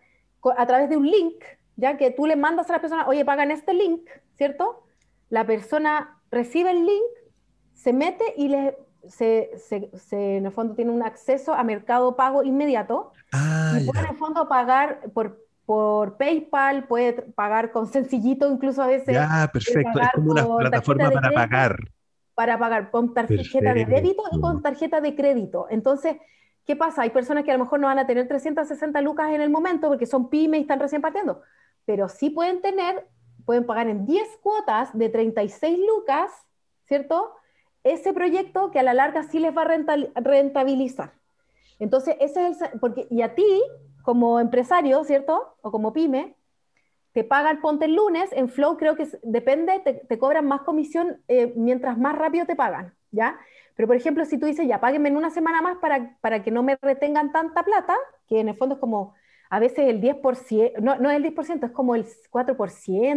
A través de un link, ¿ya? Que tú le mandas a la persona, oye, pagan este link, ¿cierto? La persona recibe el link, se mete y le, se, se, en el fondo tiene un acceso a mercado pago inmediato ah, y puede en el fondo pagar por, por PayPal, puede pagar con sencillito incluso a veces. Ya, perfecto, es como una plataforma para pagar. Para pagar con tarjeta de débito y con tarjeta de crédito. Entonces, ¿qué pasa? Hay personas que a lo mejor no van a tener 360 lucas en el momento porque son pymes y están recién partiendo, pero sí pueden tener, pueden pagar en 10 cuotas de 36 lucas, ¿cierto? ese proyecto que a la larga sí les va a rentabilizar. Entonces, ese es el, porque, y a ti, como empresario, ¿cierto? O como pyme, te pagan, ponte el lunes, en Flow creo que depende, te, cobran más comisión eh, mientras más rápido te pagan, ¿ya? Pero, por ejemplo, si tú dices, ya, páguenme en una semana más para, para que no me retengan tanta plata, que en el fondo es como, a veces el 10%, no, no es el 10%, es como el 4%,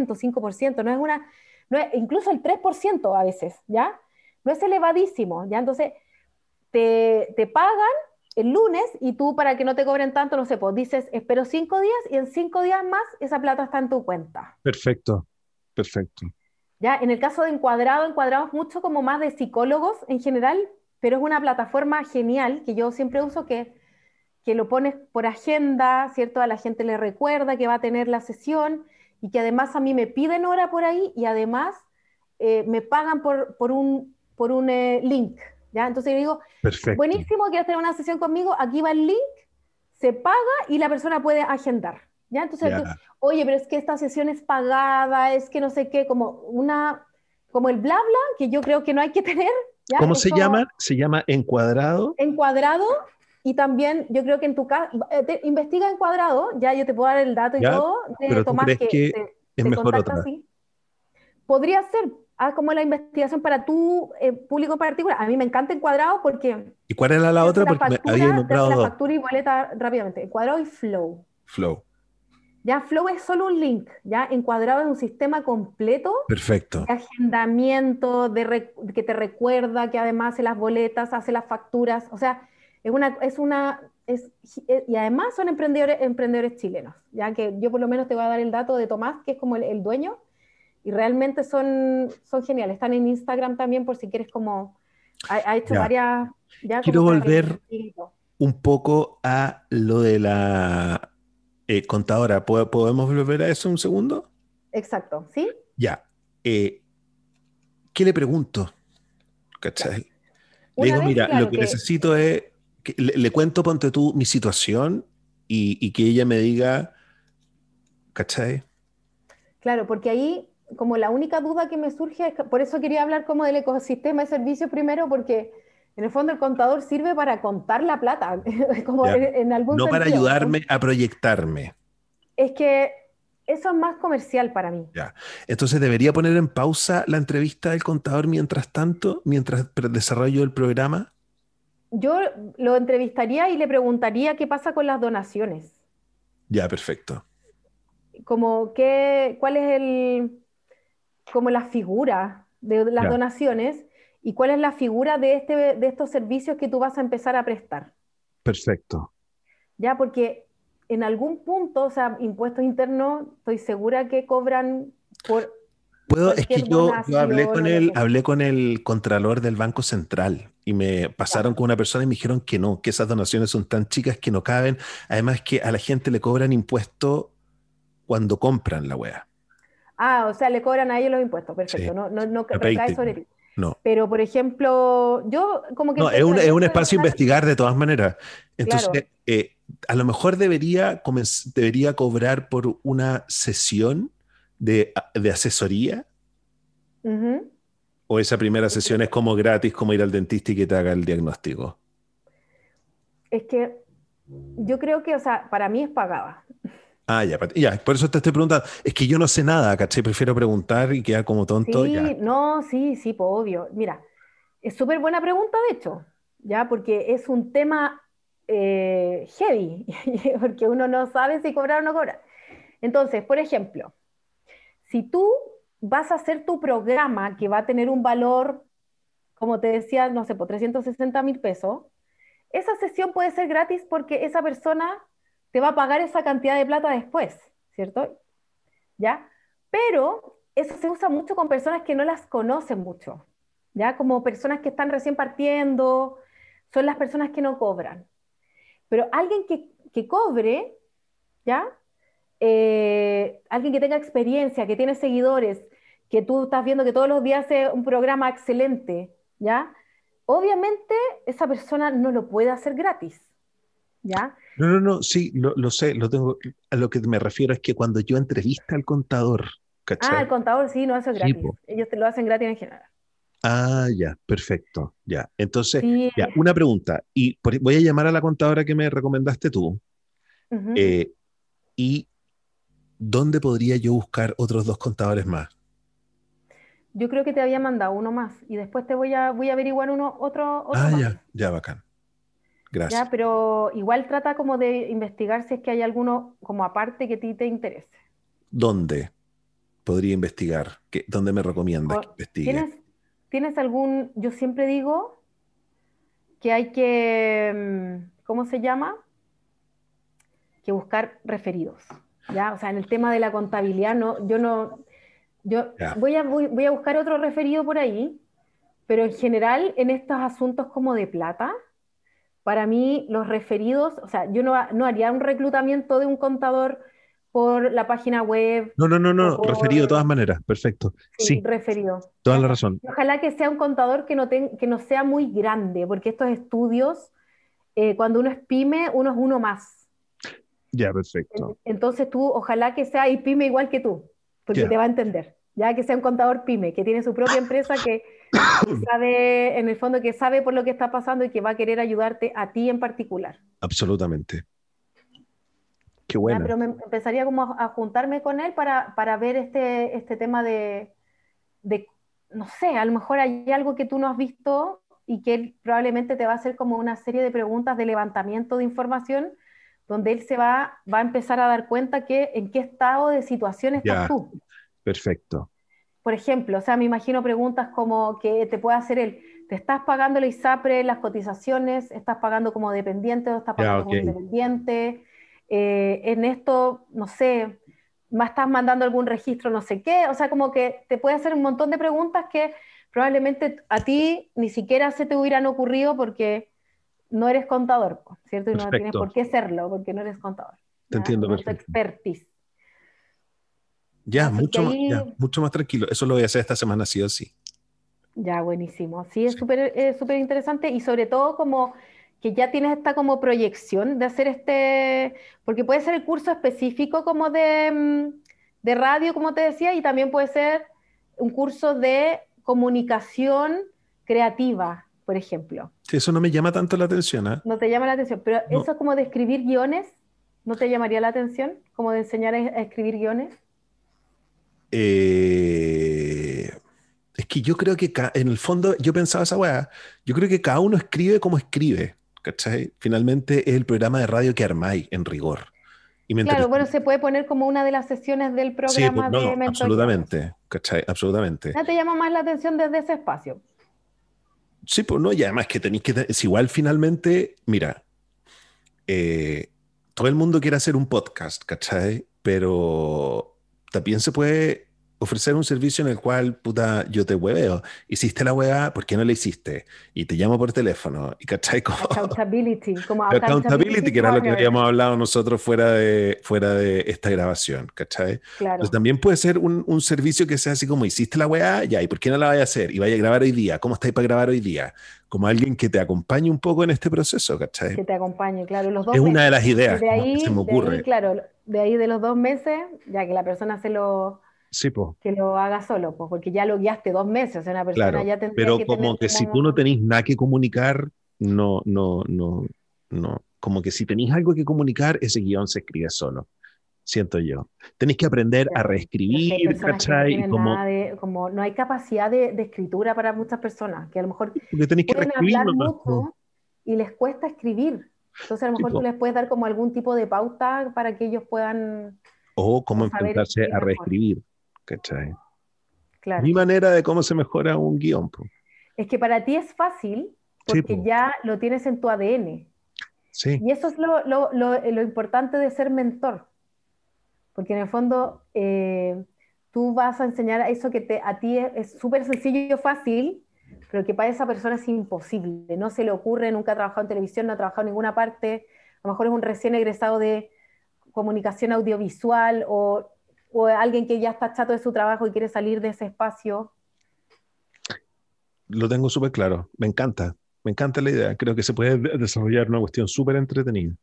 5%, no es una, no es, incluso el 3% a veces, ¿ya? no es elevadísimo, ¿ya? Entonces, te, te, pagan el lunes y tú para que no te cobren tanto, no sé, pues dices, espero cinco días y en cinco días más esa plata está en tu cuenta. Perfecto, perfecto. Ya, en el caso de Encuadrado, Encuadrado es mucho como más de psicólogos en general, pero es una plataforma genial que yo siempre uso que, que lo pones por agenda, ¿cierto? A la gente le recuerda que va a tener la sesión y que además a mí me piden hora por ahí y además eh, me pagan por, por un por un eh, link. ¿Ya? Entonces yo digo, buenísimo, quieres tener una sesión conmigo, aquí va el link, se paga y la persona puede agendar. ¿ya? Entonces, oye, pero es que esta sesión es pagada, es que no sé qué, como una, como el bla bla, que yo creo que no hay que [laughs] tener. ¿ya? ¿Cómo se llama? Se llama encuadrado. Encuadrado. Y también yo creo que en tu caso, eh, investiga encuadrado, ya yo te puedo dar el dato y todo de pero Tomás que, que es mejor otra. Podría ser, haz como la investigación para tu eh, público particular. A mí me encanta Encuadrado porque... ¿Y cuál era la otra? Porque me había nombrado la factura y boleta rápidamente. Encuadrado y Flow. Flow. Ya Flow es solo un link, ya Encuadrado es un sistema completo. Perfecto. De agendamiento, de que te recuerda, que además hace las boletas, hace las facturas. O sea, es una... Es una es, y además son emprendedores, emprendedores chilenos, ya que yo por lo menos te voy a dar el dato de Tomás, que es como el dueño, y realmente son, son geniales. Están en Instagram también por si quieres como... Ha, hecho varias... Quiero volver un poco a lo de la eh, contadora. ¿Podemos volver a eso un segundo? Exacto, ¿sí? Ya. Eh, ¿Qué le pregunto? ¿Cachai? Le digo, mira, lo que, necesito es... Que le, cuento, ponte tú, mi situación y, y que ella me diga... ¿Cachai? Claro, porque ahí como la única duda que me surge, es por eso quería hablar como del ecosistema de servicios primero, porque en el fondo el contador sirve para contar la plata, [laughs] como en, algún No para ayudarme a proyectarme. Es que eso es más comercial para mí. Ya. Entonces, ¿debería poner en pausa la entrevista del contador mientras tanto, mientras desarrollo el programa? Yo lo entrevistaría y le preguntaría qué pasa con las donaciones. Ya, perfecto. Como qué, cuál es el, como la figura de las donaciones y cuál es la figura de, este, de estos servicios que tú vas a empezar a prestar. Perfecto. Ya, porque en algún punto, o sea, impuestos internos, estoy segura que cobran por... Puedo, es que yo, hablé con el, hablé con el contralor del Banco Central y me pasaron con una persona y me dijeron que no, que esas donaciones son tan chicas que no caben. Además que a la gente le cobran impuestos cuando compran la wea. Ah, o sea, le cobran a ellos los impuestos, perfecto, no, no, no cae sobre ti. No. Pero, por ejemplo, yo como que... No, es un, es un espacio a investigar de todas maneras. Entonces, eh, a lo mejor debería, debería cobrar por una sesión de, de asesoría. ¿O esa primera sesión es como gratis, como ir al dentista y que te haga el diagnóstico? Es que yo creo que, o sea, para mí es pagada. Ah, ya, ya, por eso te estoy preguntando. Es que yo no sé nada, ¿cachai? Prefiero preguntar y quedar como tonto. Sí, no, sí, sí, pues obvio. Mira, es súper buena pregunta, de hecho, ya, porque es un tema eh, heavy, [laughs] porque uno no sabe si cobrar o no cobrar. Entonces, por ejemplo, si tú vas a hacer tu programa que va a tener un valor, como te decía, no sé, por 360 mil pesos, esa sesión puede ser gratis porque esa persona te va a pagar esa cantidad de plata después, ¿cierto? ¿Ya? Pero eso se usa mucho con personas que no las conocen mucho, ¿ya? Como personas que están recién partiendo, son las personas que no cobran. Pero alguien que, que cobre, ¿ya? Eh, alguien que tenga experiencia, que tiene seguidores, que tú estás viendo que todos los días hace un programa excelente, ¿ya? Obviamente esa persona no lo puede hacer gratis, ¿ya? No, no, no, sí, lo, sé, lo tengo. A lo que me refiero es que cuando yo entrevista al contador, ¿cachai? Ah, el contador sí, no, eso es gratis. Ellos te lo hacen gratis en general. Ah, ya, perfecto, ya. Entonces, ya, una pregunta. Y voy a llamar a la contadora que me recomendaste tú. Eh, ¿Y dónde podría yo buscar otros dos contadores más? Yo creo que te había mandado uno más y después te voy a, voy a averiguar uno, otro, ah, ya, ya, bacán. Gracias. Ya, pero igual trata como de investigar si es que hay alguno como aparte que a ti te interese. ¿Dónde podría investigar? ¿Qué, ¿Dónde me recomiendas que investigue? ¿Tienes, ¿Tienes algún, yo siempre digo que hay que, mm, ¿cómo se llama? Que buscar referidos. ¿ya? O sea, en el tema de la contabilidad, no, yo no, yo voy a, voy, a buscar otro referido por ahí, pero en general en estos asuntos como de plata, para mí los referidos, o sea, yo no, no haría un reclutamiento de un contador por la página web. No, no, no, no, referido de todas maneras, perfecto. Sí, referido. Toda la razón. Ojalá que sea un contador que no, que no sea muy grande, porque estos estudios, eh, cuando uno es pyme, uno es uno más. Ya, perfecto. Entonces tú, ojalá que sea y pyme igual que tú porque te va a entender. Ya que sea un contador pyme, que tiene su propia [laughs] empresa, que sabe, en el fondo, que sabe por lo que está pasando y que va a querer ayudarte a ti en particular. Absolutamente. Qué bueno. pero me empezaría como a, juntarme con él para, para ver este, este tema de, de, no sé, a lo mejor hay algo que tú no has visto y que él probablemente te va a hacer como una serie de preguntas de levantamiento de información donde él se va, va a empezar a dar cuenta que en qué estado de situación estás tú. Perfecto. Por ejemplo, o sea, me imagino preguntas como que te puede hacer él, ¿te estás pagando la ISAPRE, las cotizaciones? ¿Estás pagando como dependiente o estás pagando como independiente? Eh, en esto, no sé, ¿me estás mandando algún registro, no sé qué? O sea, como que te puede hacer un montón de preguntas que probablemente a ti ni siquiera se te hubieran ocurrido porque no eres contador, ¿cierto? Y no tienes por qué serlo, porque no eres contador. Te entiendo, no perfecto. expertise. Ya mucho, más, mucho más tranquilo. Eso lo voy a hacer esta semana, sí o sí. Ya, buenísimo. Sí, es súper súper interesante y sobre todo como que ya tienes esta como proyección de hacer este, porque puede ser el curso específico como de, mm, de radio, como te decía, y también puede ser un curso de comunicación creativa, por ejemplo. Sí, eso no me llama tanto la atención. ¿eh? No te llama la atención, pero eso es como de escribir guiones, ¿no te llamaría la atención? Como de enseñar a, escribir guiones. Eh, es que yo creo que en el fondo, yo pensaba esa weá, yo creo que cada uno escribe como escribe, ¿cachai? Finalmente es el programa de radio que armáis, en rigor. claro, bueno, se puede poner como una de las sesiones del programa sí, pues, no, Absolutamente, ¿cachai? Absolutamente. ¿No te llama más la atención desde ese espacio? Sí, pues no, y además que tenéis que. Es igual finalmente, mira, eh, todo el mundo quiere hacer un podcast, ¿cachai? Pero también se puede ofrecer un servicio en el cual, puta, yo te hueveo. Hiciste la hueá, ¿por qué no la hiciste? Y te llamo por teléfono. Y cachai como... Accountability. Como [laughs] accountability, que era lo que habíamos hablado nosotros fuera de, fuera de esta grabación, ¿cachai? Claro. también puede ser un, un, servicio que sea así como, hiciste la hueá, ya, ¿y por qué no la vaya a hacer? Y vaya a grabar hoy día. ¿Cómo estáis para grabar hoy día? Como alguien que te acompañe un poco en este proceso, ¿cachai? Que te acompañe, claro. Los dos es una de las ideas que se me ocurre. claro, de ahí de los dos meses, ya que la persona se lo que lo haga solo, pues, porque ya lo guiaste dos meses, o sea, una persona ya tendría Pero como que si tú no tenés nada que comunicar, no, no, no, no. Como que si tenéis algo que comunicar, ese guion se escribe solo. Siento yo. Tenéis que aprender a reescribir, ¿cachai? No como... como no hay capacidad de, de, escritura para muchas personas, que a lo mejor porque tenéis que hablar mucho y les cuesta escribir. Entonces a lo mejor tú les puedes dar como algún tipo de pauta para que ellos puedan... O cómo enfrentarse a reescribir. ¿Cachai? Claro. Mi manera de cómo se mejora un guion. Es que para ti es fácil porque ya lo tienes en tu ADN. Sí. Y eso es lo, lo, lo, importante de ser mentor, porque en el fondo eh, tú vas a enseñar eso que te, a ti es súper sencillo y fácil, pero que para esa persona es imposible, no se le ocurre, nunca ha trabajado en televisión, no ha trabajado en ninguna parte, a lo mejor es un recién egresado de comunicación audiovisual o, o alguien que ya está chato de su trabajo y quiere salir de ese espacio. Lo tengo súper claro, me encanta, me encanta la idea, creo que se puede desarrollar una cuestión súper entretenida.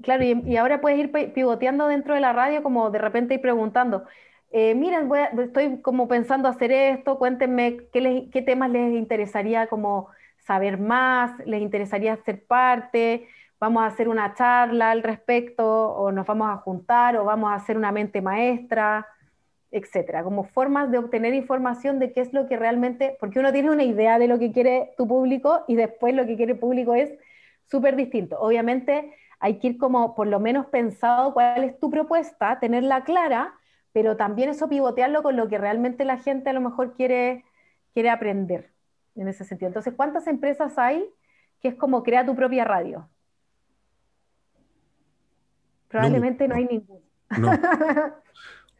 Claro, y, ahora puedes ir pivoteando dentro de la radio como de repente ir preguntando, eh, miren, estoy como pensando hacer esto, cuéntenme qué, qué temas les interesaría como saber más, les interesaría ser parte, vamos a hacer una charla al respecto, o nos vamos a juntar, o vamos a hacer una mente maestra, etcétera, como formas de obtener información de qué es lo que realmente, porque uno tiene una idea de lo que quiere tu público y después lo que quiere el público es súper distinto. Obviamente hay que ir como por lo menos pensado cuál es tu propuesta, tenerla clara, pero también eso pivotearlo con lo que realmente la gente a lo mejor quiere, quiere aprender en ese sentido. Entonces, ¿cuántas empresas hay que es como crea tu propia radio? Probablemente no, hay ninguna. No. [laughs]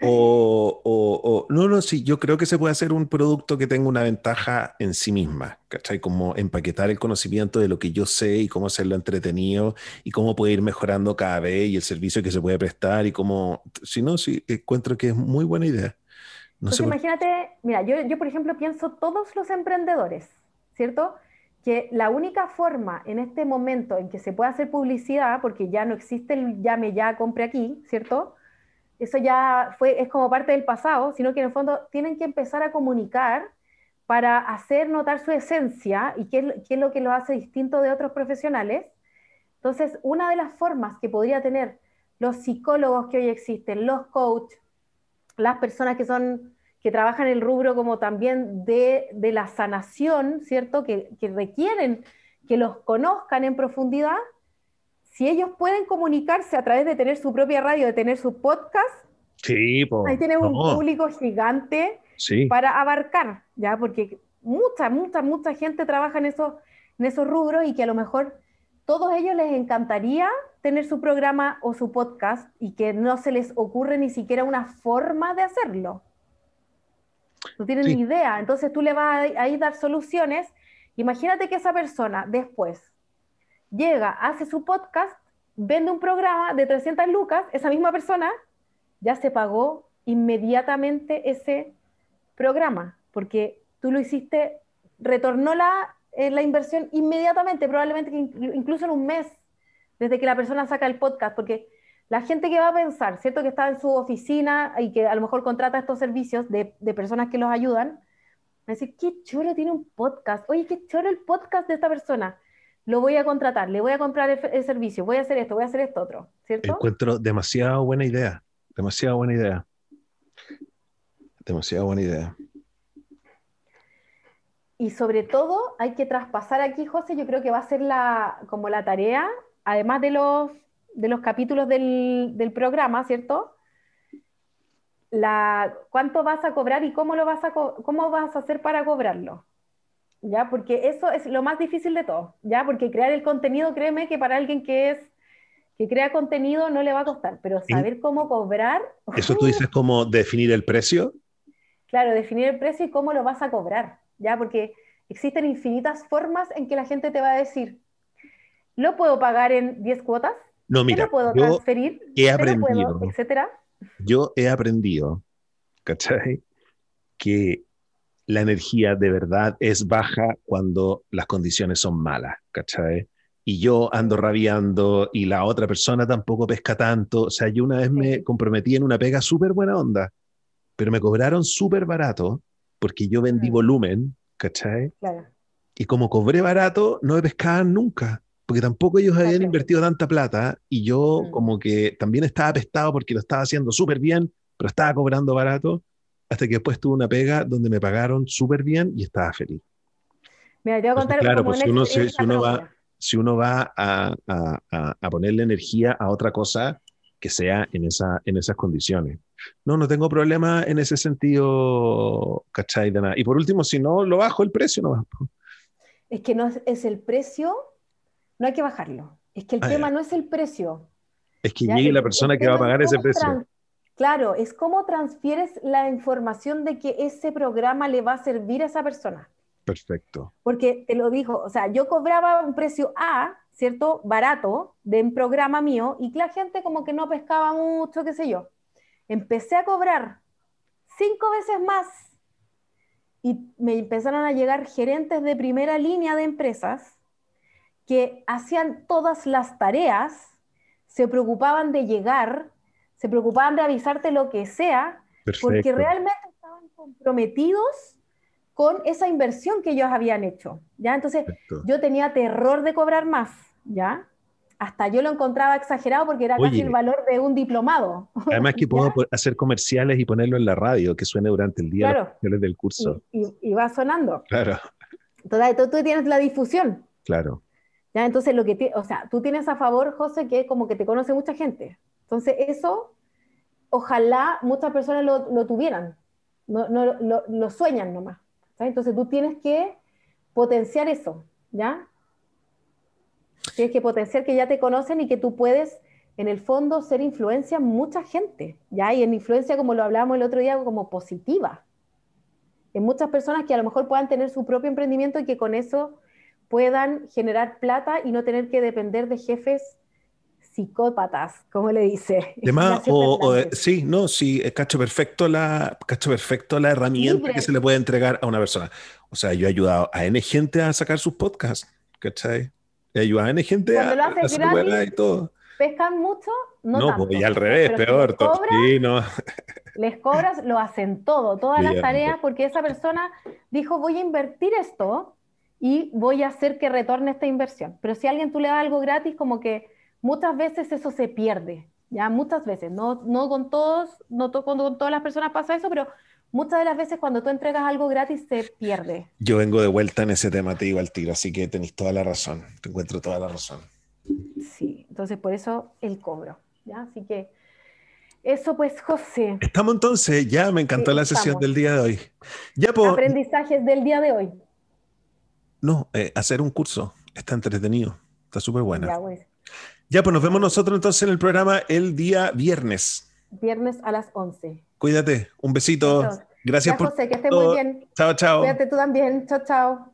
O, o, no, no, sí, yo creo que se puede hacer un producto que tenga una ventaja en sí misma, ¿cachai? Como empaquetar el conocimiento de lo que yo sé y cómo hacerlo entretenido y cómo puede ir mejorando cada vez y el servicio que se puede prestar y cómo, si no, sí, encuentro que es muy buena idea. No sé imagínate, mira, yo, yo por ejemplo pienso todos los emprendedores, ¿cierto? Que la única forma en este momento en que se puede hacer publicidad, porque ya no existe el llame ya, compre aquí, ¿cierto? eso ya fue, es como parte del pasado, sino que en el fondo tienen que empezar a comunicar para hacer notar su esencia y qué, es lo que lo hace distinto de otros profesionales. Entonces, una de las formas que podría tener los psicólogos que hoy existen, los coaches, las personas que son que trabajan el rubro como también de, la sanación, ¿cierto? Que, que requieren que los conozcan en profundidad, si ellos pueden comunicarse a través de tener su propia radio, de tener su podcast, sí, ahí tienen un público gigante para abarcar, ¿ya? Porque mucha, mucha, mucha gente trabaja en esos, en esos rubros y que a lo mejor todos ellos les encantaría tener su programa o su podcast y que no se les ocurre ni siquiera una forma de hacerlo. No tienen ni idea. Entonces tú le vas a, a dar soluciones. Imagínate que esa persona después llega, hace su podcast, vende un programa de 300 lucas, esa misma persona ya se pagó inmediatamente ese programa, porque tú lo hiciste, retornó la, eh, la inversión inmediatamente, probablemente incluso en un mes, desde que la persona saca el podcast, porque la gente que va a pensar, ¿cierto? Que está en su oficina y que a lo mejor contrata estos servicios de, de personas que los ayudan, va a decir, qué chulo tiene un podcast, oye, qué chulo el podcast de esta persona lo voy a contratar, le voy a comprar el, servicio, voy a hacer esto, voy a hacer esto otro, ¿cierto? Encuentro demasiado buena idea, demasiado buena idea. Demasiado buena idea. Y sobre todo hay que traspasar aquí, José, yo creo que va a ser la, como la tarea, además de los, de los capítulos del, del programa, ¿cierto? La, ¿Cuánto vas a cobrar y cómo, lo vas a, cómo vas a hacer para cobrarlo? ¿ya? Porque eso es lo más difícil de todo, ¿ya? Porque crear el contenido, créeme que para alguien que es que crea contenido no le va a costar, pero saber cómo cobrar... ¿Eso tú dices [laughs] cómo definir el precio? Claro, definir el precio y cómo lo vas a cobrar, ¿ya? Porque existen infinitas formas en que la gente te va a decir, ¿lo puedo pagar en 10 cuotas? No, mira, ¿Lo puedo transferir? He aprendido, etcétera? Yo he aprendido, ¿cachai? Que la energía de verdad es baja cuando las condiciones son malas, ¿cachai? Y yo ando rabiando y la otra persona tampoco pesca tanto. O sea, yo una vez me comprometí en una pega súper buena onda, pero me cobraron súper barato porque yo vendí mm. volumen, ¿cachai? Claro. Y como cobré barato, no me pescaban nunca, porque tampoco ellos habían invertido tanta plata y yo mm. como que también estaba apestado porque lo estaba haciendo súper bien, pero estaba cobrando barato hasta que después tuve una pega donde me pagaron súper bien y estaba feliz. Mira, te voy a contar claro, pues si uno, si, uno va, si uno va a, a, a, ponerle energía a otra cosa que sea en, esa, en esas condiciones. No, no tengo problema en ese sentido, ¿cachai? De nada. Y por último, si no, lo bajo el precio, no es que no es, el precio, no hay que bajarlo. Es que el Ah, tema no es el precio. Es que ¿ya? llegue la el persona que va a tema es pagar ese precio. Claro, es cómo transfieres la información de que ese programa le va a servir a esa persona. Perfecto. Porque te lo dijo, o sea, yo cobraba un precio A, ¿cierto? Barato, de un programa mío, y la gente como que no pescaba mucho, qué sé yo. Empecé a cobrar cinco veces más y me empezaron a llegar gerentes de primera línea de empresas que hacían todas las tareas, se preocupaban de llegar, se preocupaban de avisarte lo que sea, porque Perfecto. realmente estaban comprometidos con esa inversión que ellos habían hecho, ¿ya? Entonces, Perfecto. yo tenía terror de cobrar más, ¿ya? Hasta yo lo encontraba exagerado porque era casi Oye. el valor de un diplomado. [laughs] Además que puedo hacer comerciales y ponerlo en la radio, que suene durante el día Claro. los del curso. Y, y- y va sonando. Claro, Entonces, tú tienes la difusión, claro. ¿Ya? Entonces, lo que ti- o sea, tú tienes a favor, José, que como que te conoce mucha gente. Entonces, eso, ojalá muchas personas lo, lo tuvieran, no, no, lo, lo sueñan nomás. ¿sabes? Entonces, tú tienes que potenciar eso, ¿ya? Tienes que potenciar que ya te conocen y que tú puedes, en el fondo, ser influencia en mucha gente, ¿ya? Y en influencia, como lo hablábamos el otro día, como positiva. En muchas personas que a lo mejor puedan tener su propio emprendimiento y que con eso puedan generar plata y no tener que depender de jefes psicópatas, como le dice. [laughs] Además, o, o, sí, no, sí, eh, cacho perfecto la, cacho perfecto la herramienta Libre. que se le puede entregar a una persona. O sea, yo he ayudado a N gente a sacar sus podcasts, ¿cachai? He ayudado a N gente a, Cuando lo a hacer gratis, weá y todo. ¿Pescan mucho? No, No, tanto. pues y al revés, Pero si peor. les cobras, Sí, no. [laughs] les cobras, lo hacen todo, todas las Bien, tareas, bien. porque esa persona dijo, voy a invertir esto y voy a hacer que retorne esta inversión. Pero si a alguien tú le das algo gratis, como que muchas veces eso se pierde, ya muchas veces, no, no con todos, no to- con, con todas las personas pasa eso, pero muchas de las veces cuando tú entregas algo gratis se pierde. Yo vengo de vuelta en ese tema, te digo al tiro, así que tenéis toda la razón. Te encuentro toda la razón. Sí, entonces por eso el cobro, ¿ya? Así que eso pues, José, Estamos entonces, ya me encantó Sí, la sesión estamos. del día de hoy. Ya, pues, aprendizajes del día de hoy. No, eh, hacer un curso está entretenido, está súper bueno. Ya, Ya. pues, nos vemos nosotros entonces en el programa el día viernes. viernes a las 11. Cuídate, un besito. Gracias Ya, por José, que estés todo. muy bien. Chao, chao. Cuídate tú también. Chao, chao.